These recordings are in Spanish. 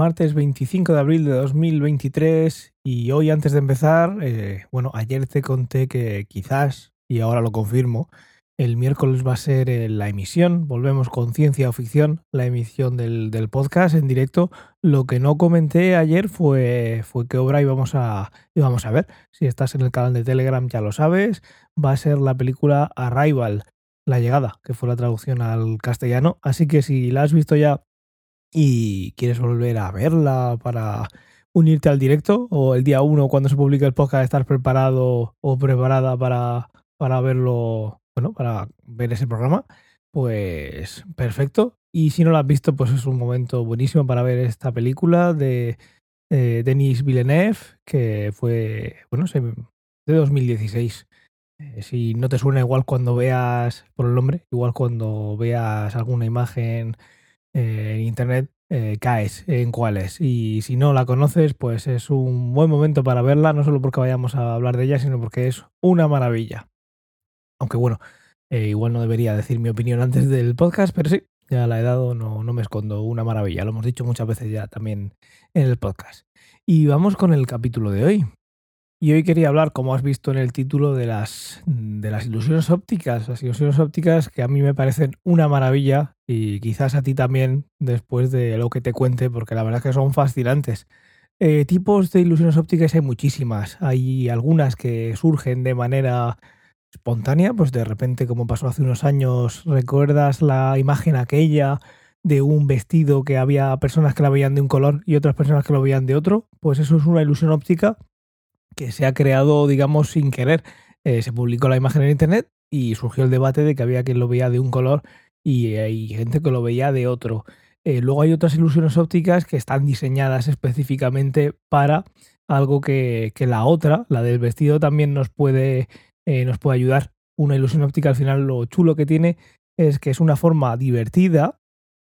martes 25 de abril de 2023 y hoy antes de empezar, eh, bueno, ayer te conté que quizás, y ahora lo confirmo, el miércoles va a ser eh, la emisión, volvemos con ciencia o ficción, la emisión del, podcast en directo. Lo que no comenté ayer fue, fue qué obra íbamos a, íbamos a ver. Si estás en el canal de Telegram ya lo sabes, va a ser la película Arrival, La llegada, que fue la traducción al castellano. Así que si la has visto ya y quieres volver a verla para unirte al directo o el día 1 cuando se publique el podcast estar preparado o preparada para, para verlo, bueno, para ver ese programa, pues perfecto. Y si no lo has visto, pues es un momento buenísimo para ver esta película de Denis Villeneuve, que fue, bueno, de 2016. Eh, si no te suena igual cuando veas, por el nombre, igual cuando veas alguna imagen eh, en internet eh, caes en cuál es. Y si no la conoces, pues es un buen momento para verla, no solo porque vayamos a hablar de ella, sino porque es una maravilla. Aunque bueno, eh, igual no debería decir mi opinión antes del podcast, pero sí, ya la he dado, no, no me escondo, una maravilla. Lo hemos dicho muchas veces ya también en el podcast. Y vamos con el capítulo de hoy. Y hoy quería hablar, como has visto en el título, de las, de las ilusiones ópticas. Las ilusiones ópticas que a mí me parecen una maravilla y quizás a ti también después de lo que te cuente, porque la verdad es que son fascinantes. Eh, tipos de ilusiones ópticas hay muchísimas. Hay algunas que surgen de manera espontánea, pues de repente, como pasó hace unos años, recuerdas la imagen aquella de un vestido que había personas que la veían de un color y otras personas que lo veían de otro, pues eso es una ilusión óptica que se ha creado, digamos, sin querer. Eh, se publicó la imagen en Internet y surgió el debate de que había quien lo veía de un color y hay gente que lo veía de otro. Eh, luego hay otras ilusiones ópticas que están diseñadas específicamente para algo que, la otra, la del vestido, también nos puede, eh, nos puede ayudar. Una ilusión óptica al final lo chulo que tiene es que es una forma divertida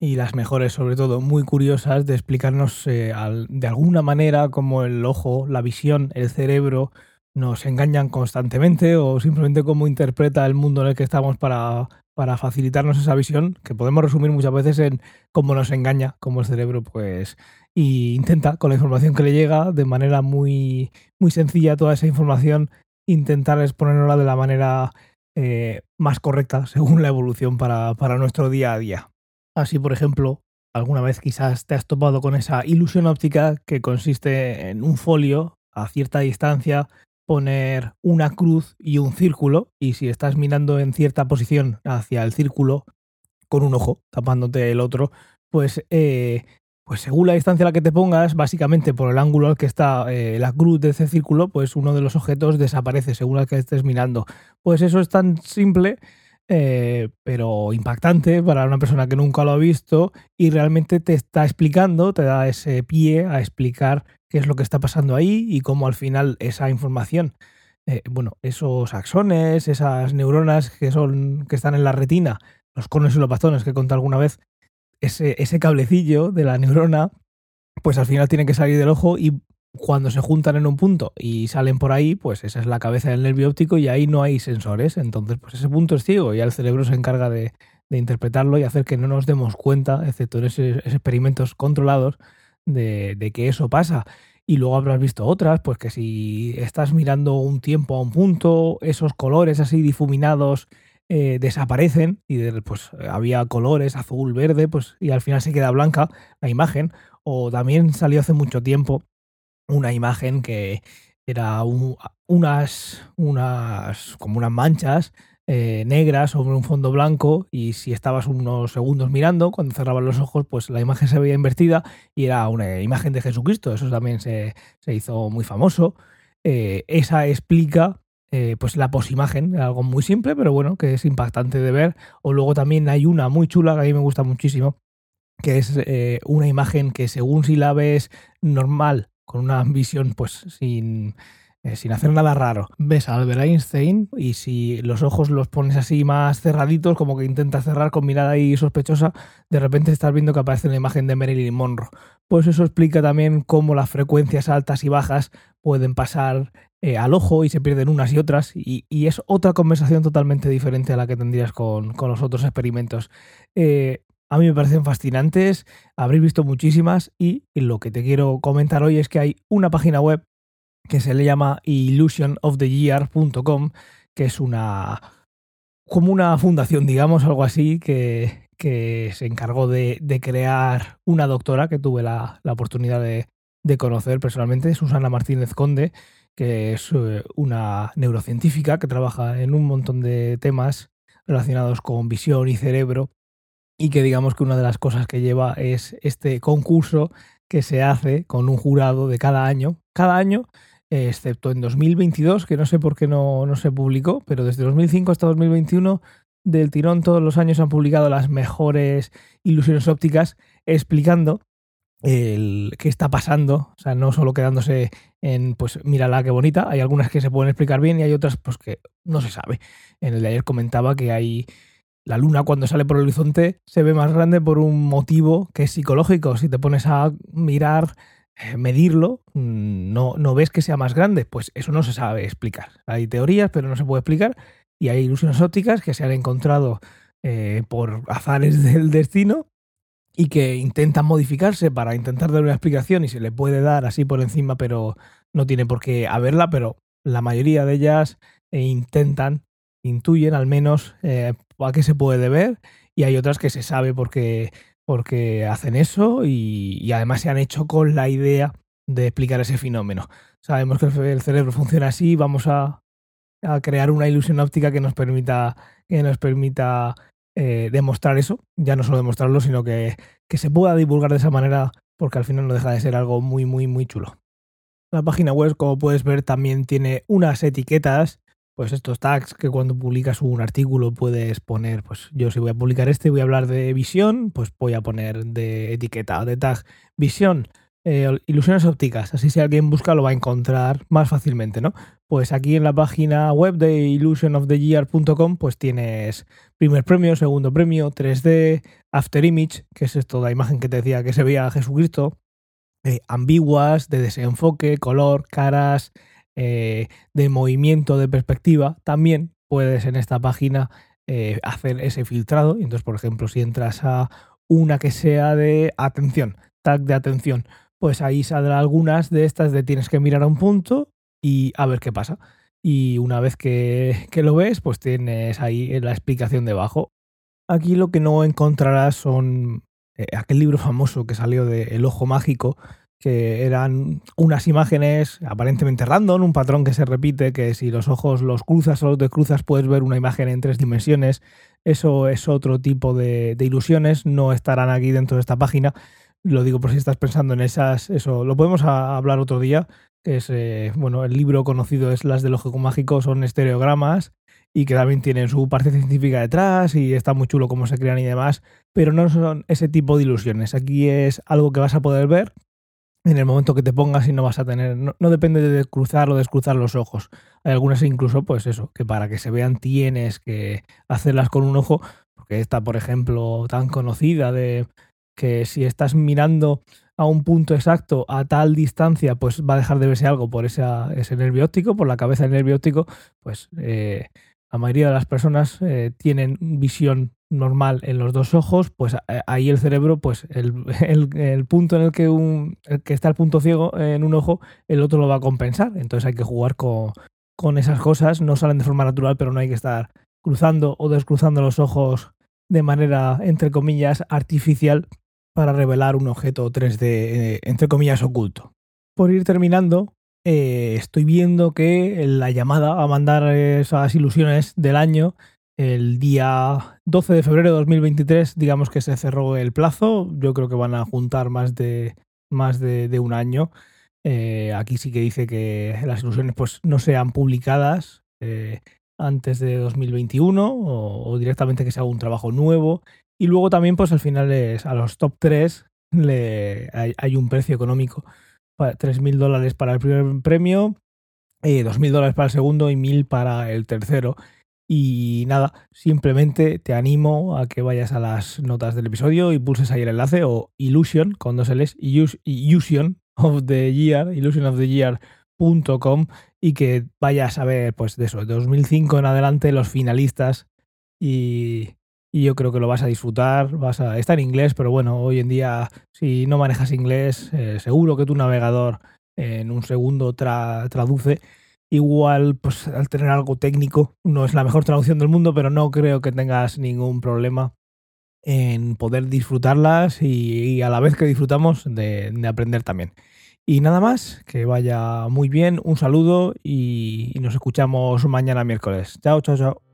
y las mejores, sobre todo, muy curiosas de explicarnos eh, de alguna manera cómo el ojo, la visión, el cerebro nos engañan constantemente o simplemente cómo interpreta el mundo en el que estamos para, para facilitarnos esa visión, que podemos resumir muchas veces en cómo nos engaña, cómo el cerebro pues y intenta con la información que le llega de manera muy muy sencilla toda esa información intentar exponerla de la manera eh, más correcta según la evolución para, para nuestro día a día. Así, por ejemplo, alguna vez quizás te has topado con esa ilusión óptica que consiste en un folio a cierta distancia poner una cruz y un círculo y si estás mirando en cierta posición hacia el círculo con un ojo tapándote el otro, pues, eh, pues según la distancia a la que te pongas, básicamente por el ángulo al que está eh, la cruz de ese círculo, pues uno de los objetos desaparece según el que estés mirando. Pues eso es tan simple eh, pero impactante para una persona que nunca lo ha visto y realmente te está explicando, te da ese pie a explicar qué es lo que está pasando ahí y cómo al final esa información, eh, bueno, esos axones, esas neuronas que, son, que están en la retina, los conos y los bastones que conté alguna vez, ese, ese cablecillo de la neurona, pues al final tiene que salir del ojo y cuando se juntan en un punto y salen por ahí, pues esa es la cabeza del nervio óptico y ahí no hay sensores. Entonces, pues ese punto es ciego y el cerebro se encarga de, interpretarlo y hacer que no nos demos cuenta, excepto en esos, experimentos controlados, de, que eso pasa. Y luego habrás visto otras, pues que si estás mirando un tiempo a un punto, esos colores así difuminados eh, desaparecen y pues había colores azul, verde, pues y al final se queda blanca la imagen. O también salió hace mucho tiempo una imagen que era unas, unas, como unas manchas eh, negras sobre un fondo blanco y si estabas unos segundos mirando, cuando cerrabas los ojos, pues la imagen se veía invertida y era una imagen de Jesucristo. Eso también se, hizo muy famoso. Eh, esa explica eh, pues la posimagen, algo muy simple, pero bueno, que es impactante de ver. O luego también hay una muy chula que a mí me gusta muchísimo, que es una imagen que según si la ves normal con una visión pues sin, eh, sin hacer nada raro. Ves a Albert Einstein y si los ojos los pones así más cerraditos, como que intentas cerrar con mirada ahí sospechosa, de repente estás viendo que aparece una imagen de Marilyn Monroe. Pues eso explica también cómo las frecuencias altas y bajas pueden pasar eh, al ojo y se pierden unas y otras y, es otra conversación totalmente diferente a la que tendrías con, los otros experimentos. Eh, a mí me parecen fascinantes, habréis visto muchísimas y lo que te quiero comentar hoy es que hay una página web que se le llama illusionoftheyear.com, que es una como una fundación, digamos, algo así, que, se encargó de, crear una doctora que tuve la, la oportunidad de, de, conocer personalmente, Susana Martínez Conde, que es eh, una neurocientífica que trabaja en un montón de temas relacionados con visión y cerebro y que digamos que una de las cosas que lleva es este concurso que se hace con un jurado de cada año. Cada año excepto en 2022, que no sé por qué no, no se publicó, pero desde 2005 hasta 2021 del tirón todos los años han publicado las mejores ilusiones ópticas explicando el qué está pasando, o sea, no solo quedándose en, pues, mírala qué bonita, hay algunas que se pueden explicar bien y hay otras, pues, que no se sabe. En el de ayer comentaba que hay la luna cuando sale por el horizonte se ve más grande por un motivo que es psicológico. Si te pones a mirar eh, medirlo, mm, no, no ves que sea más grande. Pues eso no se sabe explicar. Hay teorías, pero no se puede explicar. Y hay ilusiones ópticas que se han encontrado eh, por azares del destino y que intentan modificarse para intentar dar una explicación y se le puede dar así por encima, pero no tiene por qué haberla, pero la mayoría de ellas eh, intentan, intuyen al menos a qué se puede ver y hay otras que se sabe porque porque hacen eso y, además se han hecho con la idea de explicar ese fenómeno. Sabemos que el cerebro funciona así, vamos a, crear una ilusión óptica que nos permita, que nos permita eh, demostrar eso, ya no solo demostrarlo, sino que, que se pueda divulgar de esa manera, porque al final no deja de ser algo muy, muy, muy chulo. La página web, como puedes ver, también tiene unas etiquetas pues estos tags que cuando publicas un artículo puedes poner, pues yo si voy a publicar este voy a hablar de visión, pues voy a poner de etiqueta de tag visión, eh, ilusiones ópticas, así si alguien busca lo va a encontrar más fácilmente, ¿no? Pues aquí en la página web de illusionoftheyear.com pues tienes primer premio, segundo premio, 3D, after image, que es esto la imagen que te decía que se veía a Jesucristo, eh, ambiguas, de desenfoque, color, caras, eh, de movimiento, de perspectiva, también puedes en esta página eh, hacer ese filtrado. Entonces, por ejemplo, si entras a una que sea de atención, tag de atención, pues ahí saldrá algunas de estas de tienes que mirar a un punto y a ver qué pasa. Y una vez que, que lo ves, pues tienes ahí la explicación debajo. Aquí lo que no encontrarás son eh, aquel libro famoso que salió de El Ojo Mágico, que eran unas imágenes aparentemente random, un patrón que se repite, que si los ojos los cruzas o los descruzas puedes ver una imagen en tres dimensiones. Eso es otro tipo de, ilusiones, no estarán aquí dentro de esta página. Lo digo por si estás pensando en esas, eso lo podemos hablar otro día. Es, eh, bueno, el libro conocido es Las del Ojo Mágico, son estereogramas y que también tienen su parte científica detrás y está muy chulo cómo se crean y demás, pero no son ese tipo de ilusiones. Aquí es algo que vas a poder ver en el momento que te pongas y no vas a tener, no, depende de cruzar o descruzar los ojos. Hay algunas incluso, pues eso, que para que se vean tienes que hacerlas con un ojo, porque esta, por ejemplo, tan conocida de que si estás mirando a un punto exacto a tal distancia, pues va a dejar de verse algo por ese nervio óptico, por la cabeza del nervio óptico, pues eh, la mayoría de las personas eh, tienen visión normal en los dos ojos, pues eh, ahí el cerebro, pues el, el, punto en el que, un, que está el punto ciego en un ojo, el otro lo va a compensar. Entonces hay que jugar con, con esas cosas. No salen de forma natural, pero no hay que estar cruzando o descruzando los ojos de manera, entre comillas, artificial para revelar un objeto 3D, eh, entre comillas, oculto. Por ir terminando, eh, estoy viendo que la llamada a mandar esas ilusiones del año el día 12 de febrero de 2023, digamos que se cerró el plazo. Yo creo que van a juntar más de, más de, un año. Eh, aquí sí que dice que las ilusiones pues, no sean publicadas eh, antes de 2021 o, directamente que se haga un trabajo nuevo. Y luego también, pues al final es, a los top 3 le, hay, un precio económico. 3.000 dólares para el primer premio, eh, 2.000 dólares para el segundo y 1.000 para el tercero. Y nada, simplemente te animo a que vayas a las notas del episodio y pulses ahí el enlace o Illusion, con dos L's, Illusion of the Year, illusionoftheyear.com y que vayas a ver, pues de eso, de 2005 en adelante, los finalistas y, yo creo que lo vas a disfrutar, vas a está en inglés, pero bueno, hoy en día si no manejas inglés, eh, seguro que tu navegador en un segundo traduce. Igual, pues al tener algo técnico, no es la mejor traducción del mundo, pero no creo que tengas ningún problema en poder disfrutarlas y, a la vez que disfrutamos de, de, aprender también. Y nada más, que vaya muy bien, un saludo y nos escuchamos mañana miércoles. Chao, chao, chao.